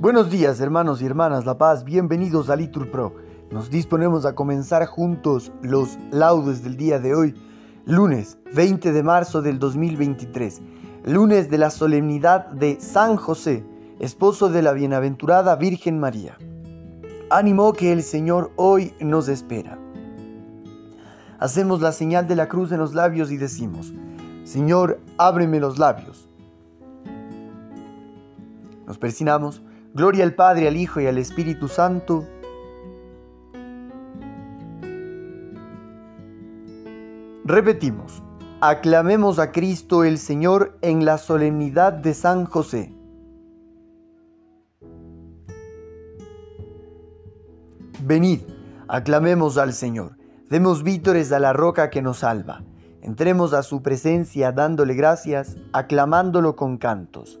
Buenos días hermanos y hermanas La Paz, bienvenidos a Litur Pro. Nos disponemos a comenzar juntos los laudes del día de hoy, lunes 20 de marzo del 2023, lunes de la solemnidad de San José, esposo de la bienaventurada Virgen María. Ánimo que el Señor hoy nos espera. Hacemos la señal de la cruz en los labios y decimos, Señor, ábreme los labios. Nos persinamos Gloria al Padre, al Hijo y al Espíritu Santo. Repetimos, aclamemos a Cristo el Señor en la solemnidad de San José. Venid, aclamemos al Señor, demos vítores a la roca que nos salva, entremos a su presencia dándole gracias, aclamándolo con cantos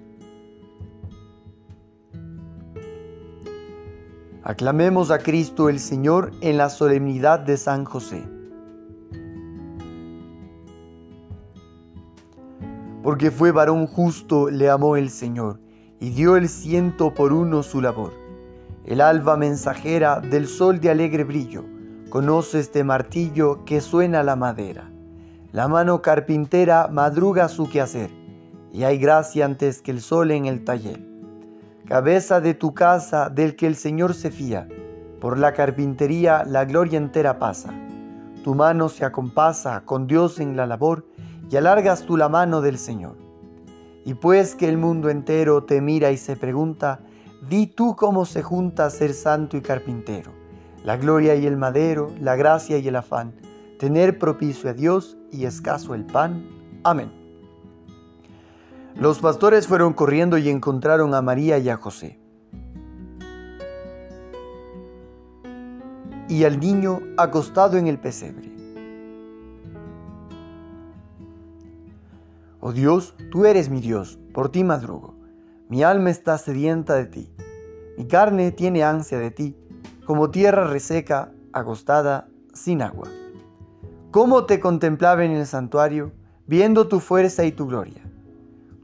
Aclamemos a Cristo el Señor en la solemnidad de San José. Porque fue varón justo, le amó el Señor, y dio el ciento por uno su labor. El alba mensajera del sol de alegre brillo, conoce este martillo que suena la madera. La mano carpintera madruga su quehacer, y hay gracia antes que el sol en el taller cabeza de tu casa del que el Señor se fía. Por la carpintería la gloria entera pasa. Tu mano se acompasa con Dios en la labor y alargas tú la mano del Señor. Y pues que el mundo entero te mira y se pregunta, di tú cómo se junta ser santo y carpintero, la gloria y el madero, la gracia y el afán, tener propicio a Dios y escaso el pan. Amén. Los pastores fueron corriendo y encontraron a María y a José. Y al niño acostado en el pesebre. Oh Dios, tú eres mi Dios, por ti madrugo. Mi alma está sedienta de ti. Mi carne tiene ansia de ti, como tierra reseca, acostada, sin agua. ¿Cómo te contemplaba en el santuario, viendo tu fuerza y tu gloria?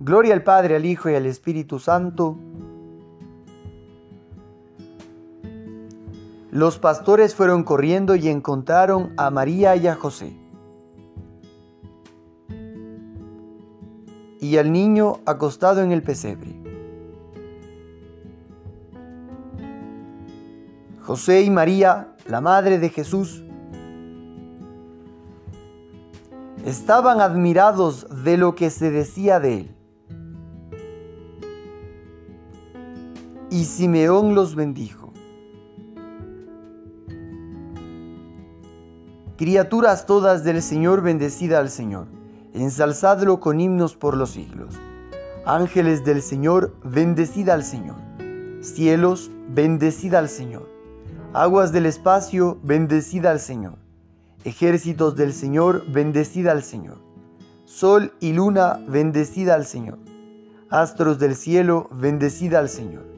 Gloria al Padre, al Hijo y al Espíritu Santo. Los pastores fueron corriendo y encontraron a María y a José. Y al niño acostado en el pesebre. José y María, la madre de Jesús, estaban admirados de lo que se decía de él. Y Simeón los bendijo. Criaturas todas del Señor, bendecida al Señor, ensalzadlo con himnos por los siglos. Ángeles del Señor, bendecida al Señor. Cielos, bendecida al Señor. Aguas del espacio, bendecida al Señor. Ejércitos del Señor, bendecida al Señor. Sol y luna, bendecida al Señor. Astros del cielo, bendecida al Señor.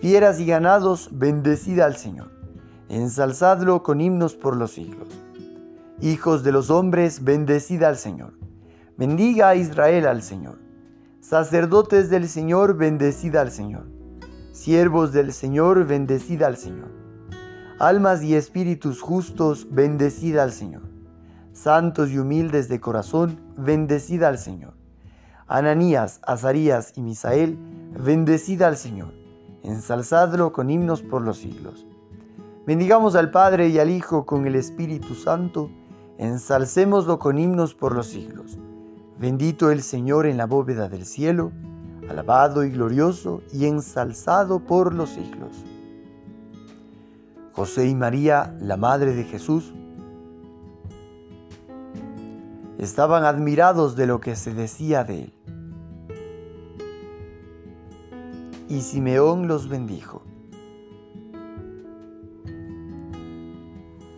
Fieras y ganados, bendecid al Señor. Ensalzadlo con himnos por los siglos. Hijos de los hombres, bendecid al Señor. Bendiga a Israel al Señor. Sacerdotes del Señor, bendecid al Señor. Siervos del Señor, bendecid al Señor. Almas y espíritus justos, bendecid al Señor. Santos y humildes de corazón, bendecid al Señor. Ananías, Azarías y Misael, bendecid al Señor. Ensalzadlo con himnos por los siglos. Bendigamos al Padre y al Hijo con el Espíritu Santo ensalcémoslo con himnos por los siglos. Bendito el Señor en la bóveda del cielo, alabado y glorioso y ensalzado por los siglos. José y María, la Madre de Jesús, estaban admirados de lo que se decía de él. Y Simeón los bendijo.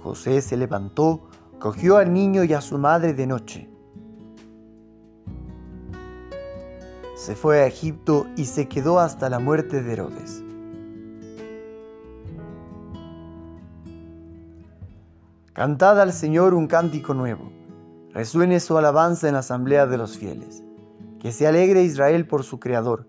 José se levantó cogió al niño y a su madre de noche. Se fue a Egipto y se quedó hasta la muerte de Herodes. Cantad al Señor un cántico nuevo, resuene su alabanza en la asamblea de los fieles. Que se alegre Israel por su Creador,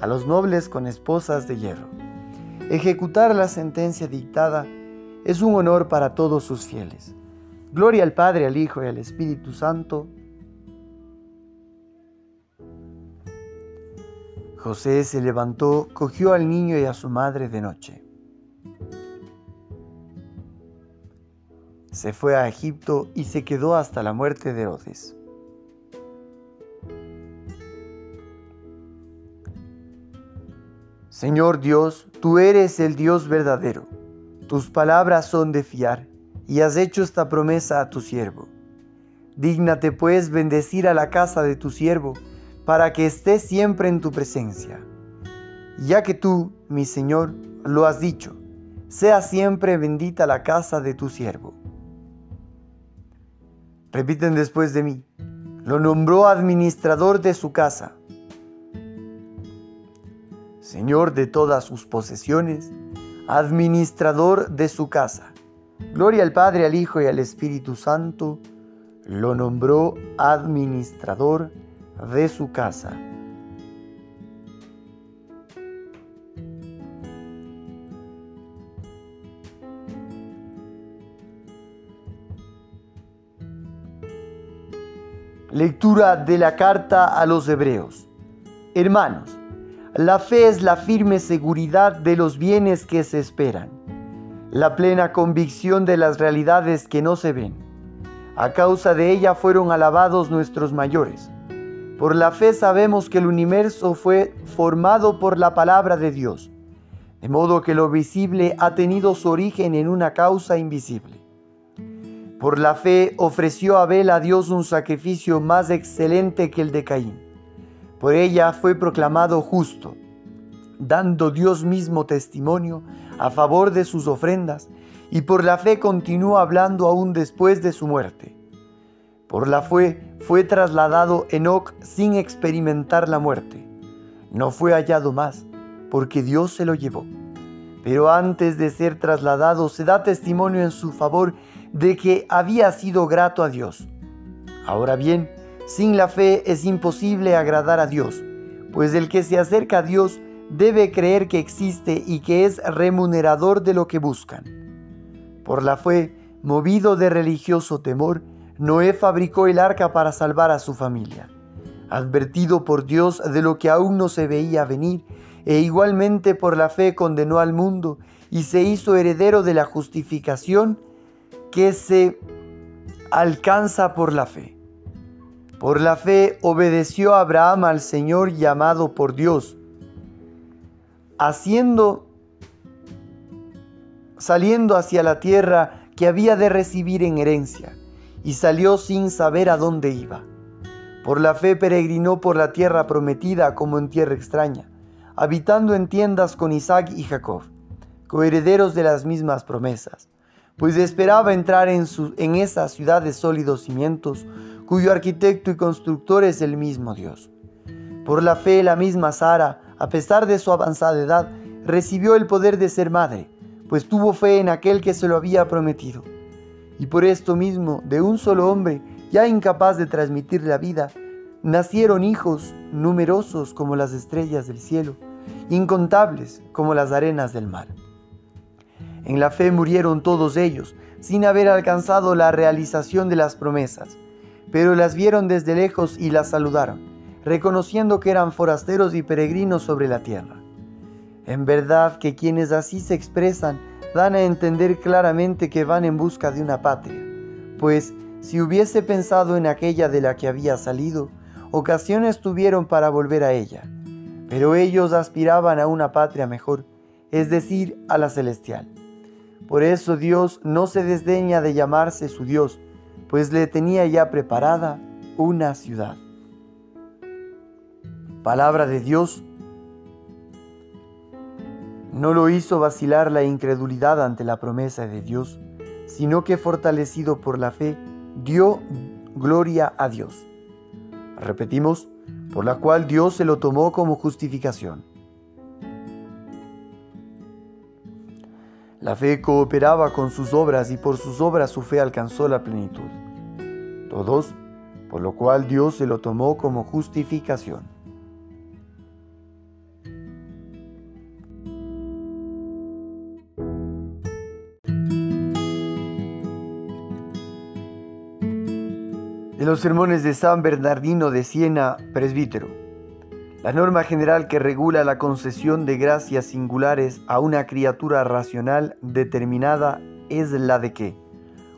a los nobles con esposas de hierro. Ejecutar la sentencia dictada es un honor para todos sus fieles Gloria al Padre, al Hijo y al Espíritu Santo. José se levantó, cogió al niño y a su madre de noche. Se fue a Egipto y se quedó hasta la muerte de Herodes. Señor Dios, tú eres el Dios verdadero. Tus palabras son de fiar y has hecho esta promesa a tu siervo. Dígnate pues bendecir a la casa de tu siervo, para que esté siempre en tu presencia. Ya que tú, mi Señor, lo has dicho, sea siempre bendita la casa de tu siervo. Repiten después de mí, lo nombró administrador de su casa, Señor de todas sus posesiones, administrador de su casa. Gloria al Padre, al Hijo y al Espíritu Santo, lo nombró administrador de su casa. Lectura de la carta a los Hebreos. Hermanos, la fe es la firme seguridad de los bienes que se esperan la plena convicción de las realidades que no se ven. A causa de ella fueron alabados nuestros mayores. Por la fe sabemos que el universo fue formado por la palabra de Dios, de modo que lo visible ha tenido su origen en una causa invisible. Por la fe ofreció Abel a Dios un sacrificio más excelente que el de Caín. Por ella fue proclamado justo, dando Dios mismo testimonio a favor de sus ofrendas y por la fe continúa hablando aún después de su muerte. Por la fe fue trasladado Enoc sin experimentar la muerte. No fue hallado más, porque Dios se lo llevó. Pero antes de ser trasladado se da testimonio en su favor de que había sido grato a Dios. Ahora bien, sin la fe es imposible agradar a Dios, pues el que se acerca a Dios debe creer que existe y que es remunerador de lo que buscan. Por la fe, movido de religioso temor, Noé fabricó el arca para salvar a su familia. Advertido por Dios de lo que aún no se veía venir, e igualmente por la fe condenó al mundo y se hizo heredero de la justificación que se alcanza por la fe. Por la fe obedeció Abraham al Señor llamado por Dios, haciendo saliendo hacia la tierra que había de recibir en herencia, y salió sin saber a dónde iba. Por la fe peregrinó por la tierra prometida como en tierra extraña, habitando en tiendas con Isaac y Jacob, coherederos de las mismas promesas, pues esperaba entrar en, su, en esa ciudad de sólidos cimientos, cuyo arquitecto y constructor es el mismo Dios. Por la fe la misma Sara, a pesar de su avanzada edad, recibió el poder de ser madre, pues tuvo fe en aquel que se lo había prometido. Y por esto mismo, de un solo hombre, ya incapaz de transmitir la vida, nacieron hijos numerosos como las estrellas del cielo, incontables como las arenas del mar. En la fe murieron todos ellos, sin haber alcanzado la realización de las promesas pero las vieron desde lejos y las saludaron, reconociendo que eran forasteros y peregrinos sobre la tierra. En verdad que quienes así se expresan dan a entender claramente que van en busca de una patria, pues si hubiese pensado en aquella de la que había salido, ocasiones tuvieron para volver a ella, pero ellos aspiraban a una patria mejor, es decir, a la celestial. Por eso Dios no se desdeña de llamarse su Dios, pues le tenía ya preparada una ciudad. Palabra de Dios no lo hizo vacilar la incredulidad ante la promesa de Dios, sino que fortalecido por la fe, dio gloria a Dios. Repetimos, por la cual Dios se lo tomó como justificación. La fe cooperaba con sus obras y por sus obras su fe alcanzó la plenitud. Todos, por lo cual Dios se lo tomó como justificación. De los sermones de San Bernardino de Siena, presbítero. La norma general que regula la concesión de gracias singulares a una criatura racional determinada es la de que,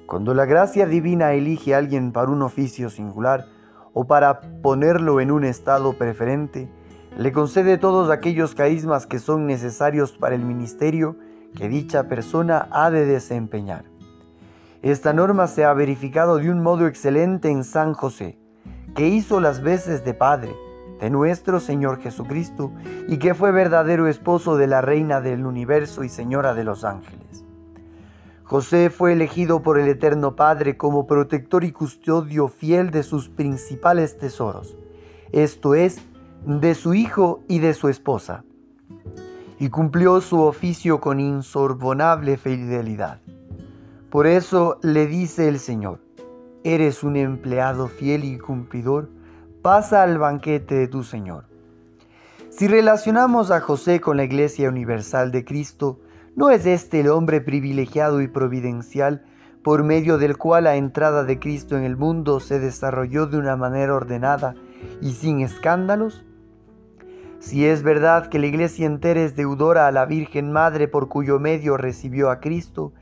cuando la gracia divina elige a alguien para un oficio singular o para ponerlo en un estado preferente, le concede todos aquellos carismas que son necesarios para el ministerio que dicha persona ha de desempeñar. Esta norma se ha verificado de un modo excelente en San José, que hizo las veces de padre, de nuestro Señor Jesucristo y que fue verdadero esposo de la Reina del universo y Señora de los ángeles. José fue elegido por el Eterno Padre como protector y custodio fiel de sus principales tesoros, esto es, de su hijo y de su esposa, y cumplió su oficio con insorbonable fidelidad. Por eso le dice el Señor, eres un empleado fiel y cumplidor, pasa al banquete de tu Señor. Si relacionamos a José con la Iglesia Universal de Cristo, ¿no es este el hombre privilegiado y providencial por medio del cual la entrada de Cristo en el mundo se desarrolló de una manera ordenada y sin escándalos? Si es verdad que la Iglesia entera es deudora a la Virgen Madre por cuyo medio recibió a Cristo,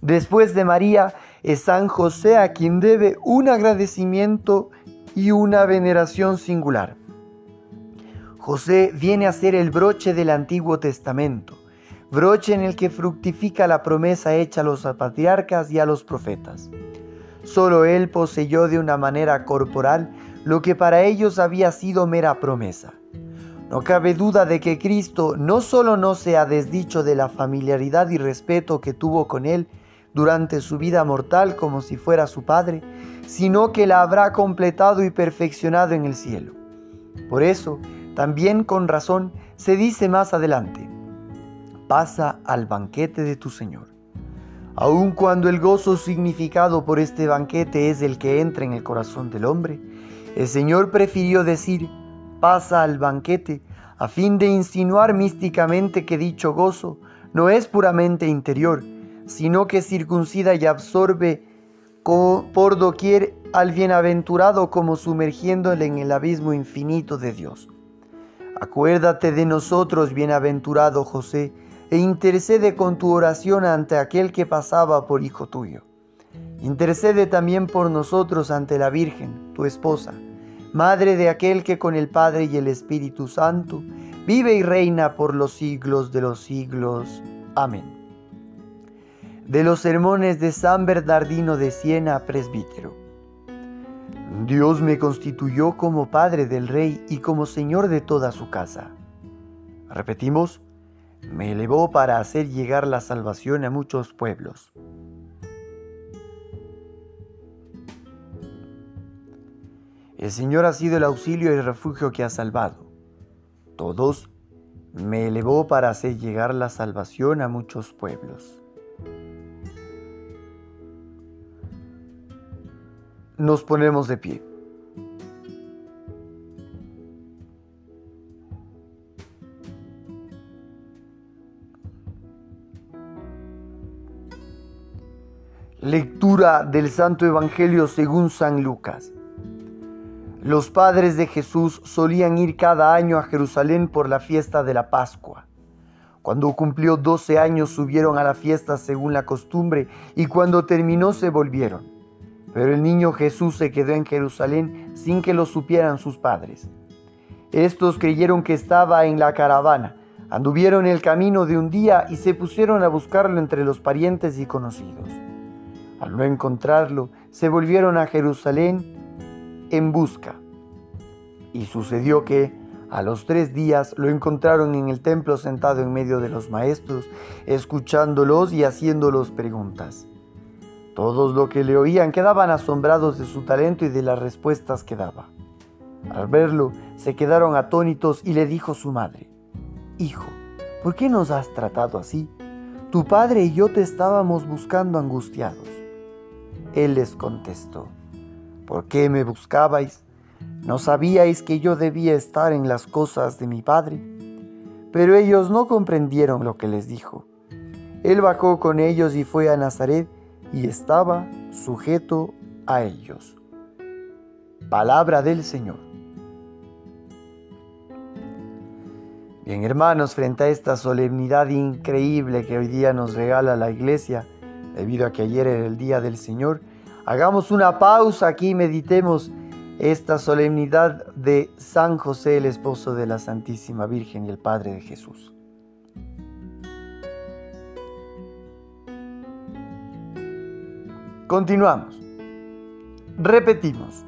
después de María es San José a quien debe un agradecimiento y una veneración singular. José viene a ser el broche del Antiguo Testamento, broche en el que fructifica la promesa hecha a los patriarcas y a los profetas. Solo él poseyó de una manera corporal lo que para ellos había sido mera promesa. No cabe duda de que Cristo no solo no se ha desdicho de la familiaridad y respeto que tuvo con él durante su vida mortal como si fuera su Padre, sino que la habrá completado y perfeccionado en el cielo. Por eso, también con razón, se dice más adelante, pasa al banquete de tu Señor. Aun cuando el gozo significado por este banquete es el que entra en el corazón del hombre, el Señor prefirió decir, pasa al banquete, a fin de insinuar místicamente que dicho gozo no es puramente interior, sino que circuncida y absorbe por doquier al bienaventurado como sumergiéndole en el abismo infinito de Dios. Acuérdate de nosotros, bienaventurado José, e intercede con tu oración ante aquel que pasaba por hijo tuyo. Intercede también por nosotros ante la Virgen, tu esposa, madre de aquel que con el Padre y el Espíritu Santo vive y reina por los siglos de los siglos. Amén. De los sermones de San Bernardino de Siena, presbítero. Dios me constituyó como Padre del Rey y como Señor de toda su casa. Repetimos, me elevó para hacer llegar la salvación a muchos pueblos. El Señor ha sido el auxilio y el refugio que ha salvado. Todos me elevó para hacer llegar la salvación a muchos pueblos. Nos ponemos de pie. Lectura del Santo Evangelio según San Lucas. Los padres de Jesús solían ir cada año a Jerusalén por la fiesta de la Pascua. Cuando cumplió 12 años subieron a la fiesta según la costumbre y cuando terminó se volvieron. Pero el niño Jesús se quedó en Jerusalén sin que lo supieran sus padres. Estos creyeron que estaba en la caravana, anduvieron el camino de un día y se pusieron a buscarlo entre los parientes y conocidos. Al no encontrarlo, se volvieron a Jerusalén en busca. Y sucedió que, a los tres días, lo encontraron en el templo sentado en medio de los maestros, escuchándolos y haciéndolos preguntas. Todos los que le oían quedaban asombrados de su talento y de las respuestas que daba. Al verlo, se quedaron atónitos y le dijo su madre, Hijo, ¿por qué nos has tratado así? Tu padre y yo te estábamos buscando angustiados. Él les contestó, ¿por qué me buscabais? ¿No sabíais que yo debía estar en las cosas de mi Padre? Pero ellos no comprendieron lo que les dijo. Él bajó con ellos y fue a Nazaret y estaba sujeto a ellos. Palabra del Señor. Bien hermanos, frente a esta solemnidad increíble que hoy día nos regala la iglesia, debido a que ayer era el día del Señor, hagamos una pausa aquí y meditemos esta solemnidad de San José, el esposo de la Santísima Virgen y el Padre de Jesús. Continuamos. Repetimos.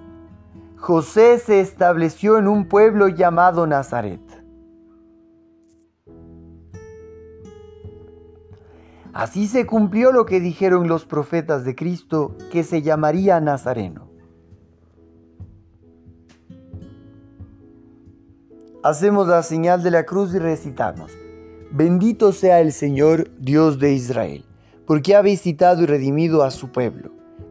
José se estableció en un pueblo llamado Nazaret. Así se cumplió lo que dijeron los profetas de Cristo, que se llamaría Nazareno. Hacemos la señal de la cruz y recitamos, bendito sea el Señor, Dios de Israel, porque ha visitado y redimido a su pueblo,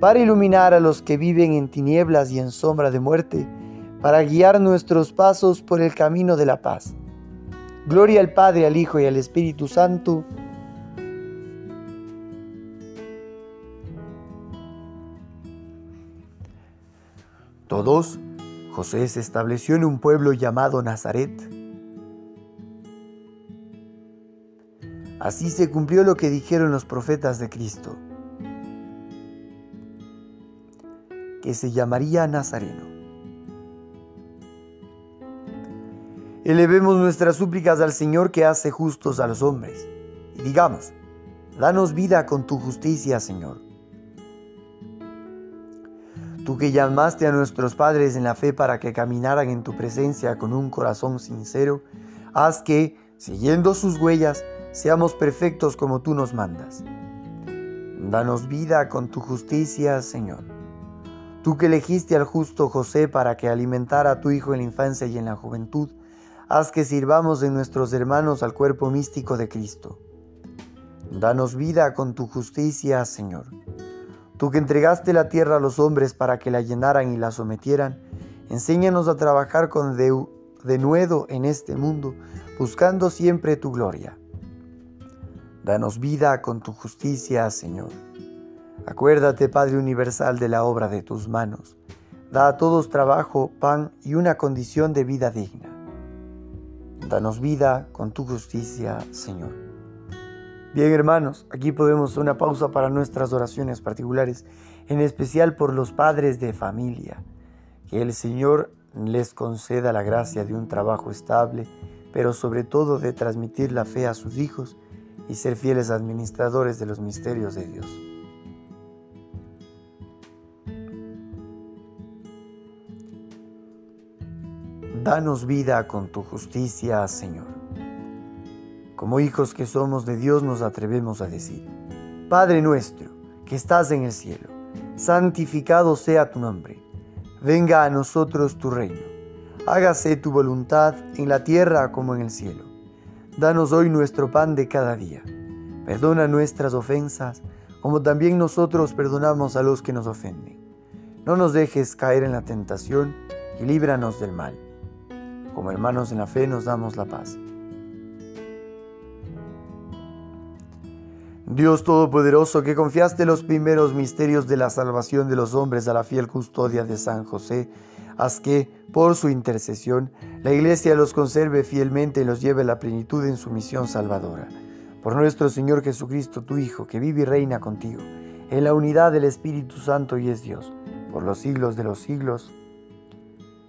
para iluminar a los que viven en tinieblas y en sombra de muerte, para guiar nuestros pasos por el camino de la paz. Gloria al Padre, al Hijo y al Espíritu Santo. Todos, José se estableció en un pueblo llamado Nazaret. Así se cumplió lo que dijeron los profetas de Cristo. Que se llamaría Nazareno. Elevemos nuestras súplicas al Señor que hace justos a los hombres, y digamos, danos vida con tu justicia, Señor. Tú que llamaste a nuestros padres en la fe para que caminaran en tu presencia con un corazón sincero, haz que, siguiendo sus huellas, seamos perfectos como tú nos mandas. Danos vida con tu justicia, Señor. Tú que elegiste al justo José para que alimentara a tu Hijo en la infancia y en la juventud, haz que sirvamos de nuestros hermanos al cuerpo místico de Cristo. Danos vida con tu justicia, Señor. Tú que entregaste la tierra a los hombres para que la llenaran y la sometieran, enséñanos a trabajar con denuedo en este mundo, buscando siempre tu gloria. Danos vida con tu justicia, Señor. Acuérdate, Padre Universal, de la obra de tus manos. Da a todos trabajo, pan y una condición de vida digna. Danos vida con tu justicia, Señor. Bien, hermanos, aquí podemos una pausa para nuestras oraciones particulares, en especial por los padres de familia. Que el Señor les conceda la gracia de un trabajo estable, pero sobre todo de transmitir la fe a sus hijos y ser fieles administradores de los misterios de Dios. Danos vida con tu justicia, Señor. Como hijos que somos de Dios nos atrevemos a decir, Padre nuestro, que estás en el cielo, santificado sea tu nombre. Venga a nosotros tu reino. Hágase tu voluntad en la tierra como en el cielo. Danos hoy nuestro pan de cada día. Perdona nuestras ofensas, como también nosotros perdonamos a los que nos ofenden. No nos dejes caer en la tentación y líbranos del mal como hermanos en la fe nos damos la paz. Dios Todopoderoso, que confiaste los primeros misterios de la salvación de los hombres a la fiel custodia de San José, haz que, por su intercesión, la Iglesia los conserve fielmente y los lleve a la plenitud en su misión salvadora. Por nuestro Señor Jesucristo, tu Hijo, que vive y reina contigo, en la unidad del Espíritu Santo y es Dios, por los siglos de los siglos.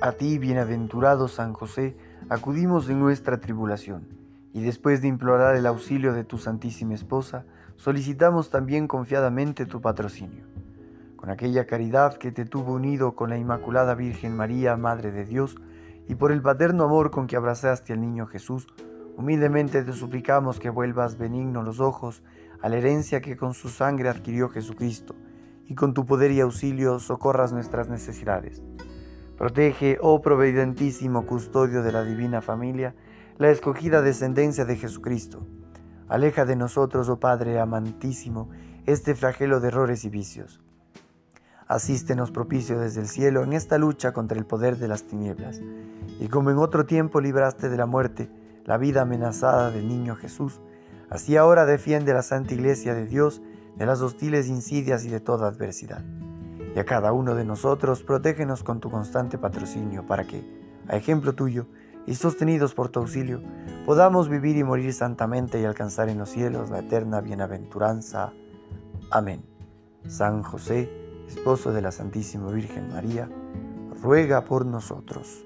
A ti, bienaventurado San José, acudimos en nuestra tribulación, y después de implorar el auxilio de tu Santísima Esposa, solicitamos también confiadamente tu patrocinio. Con aquella caridad que te tuvo unido con la Inmaculada Virgen María, Madre de Dios, y por el paterno amor con que abrazaste al niño Jesús, humildemente te suplicamos que vuelvas benigno los ojos a la herencia que con su sangre adquirió Jesucristo, y con tu poder y auxilio socorras nuestras necesidades Protege, oh providentísimo custodio de la divina familia, la escogida descendencia de Jesucristo. Aleja de nosotros, oh Padre amantísimo, este flagelo de errores y vicios. Asístenos propicio desde el cielo en esta lucha contra el poder de las tinieblas. Y como en otro tiempo libraste de la muerte la vida amenazada del niño Jesús, así ahora defiende la Santa Iglesia de Dios de las hostiles insidias y de toda adversidad y a cada uno de nosotros, protégenos con tu constante patrocinio para que, a ejemplo tuyo y sostenidos por tu auxilio, podamos vivir y morir santamente y alcanzar en los cielos la eterna bienaventuranza. Amén. San José, esposo de la Santísima Virgen María, ruega por nosotros.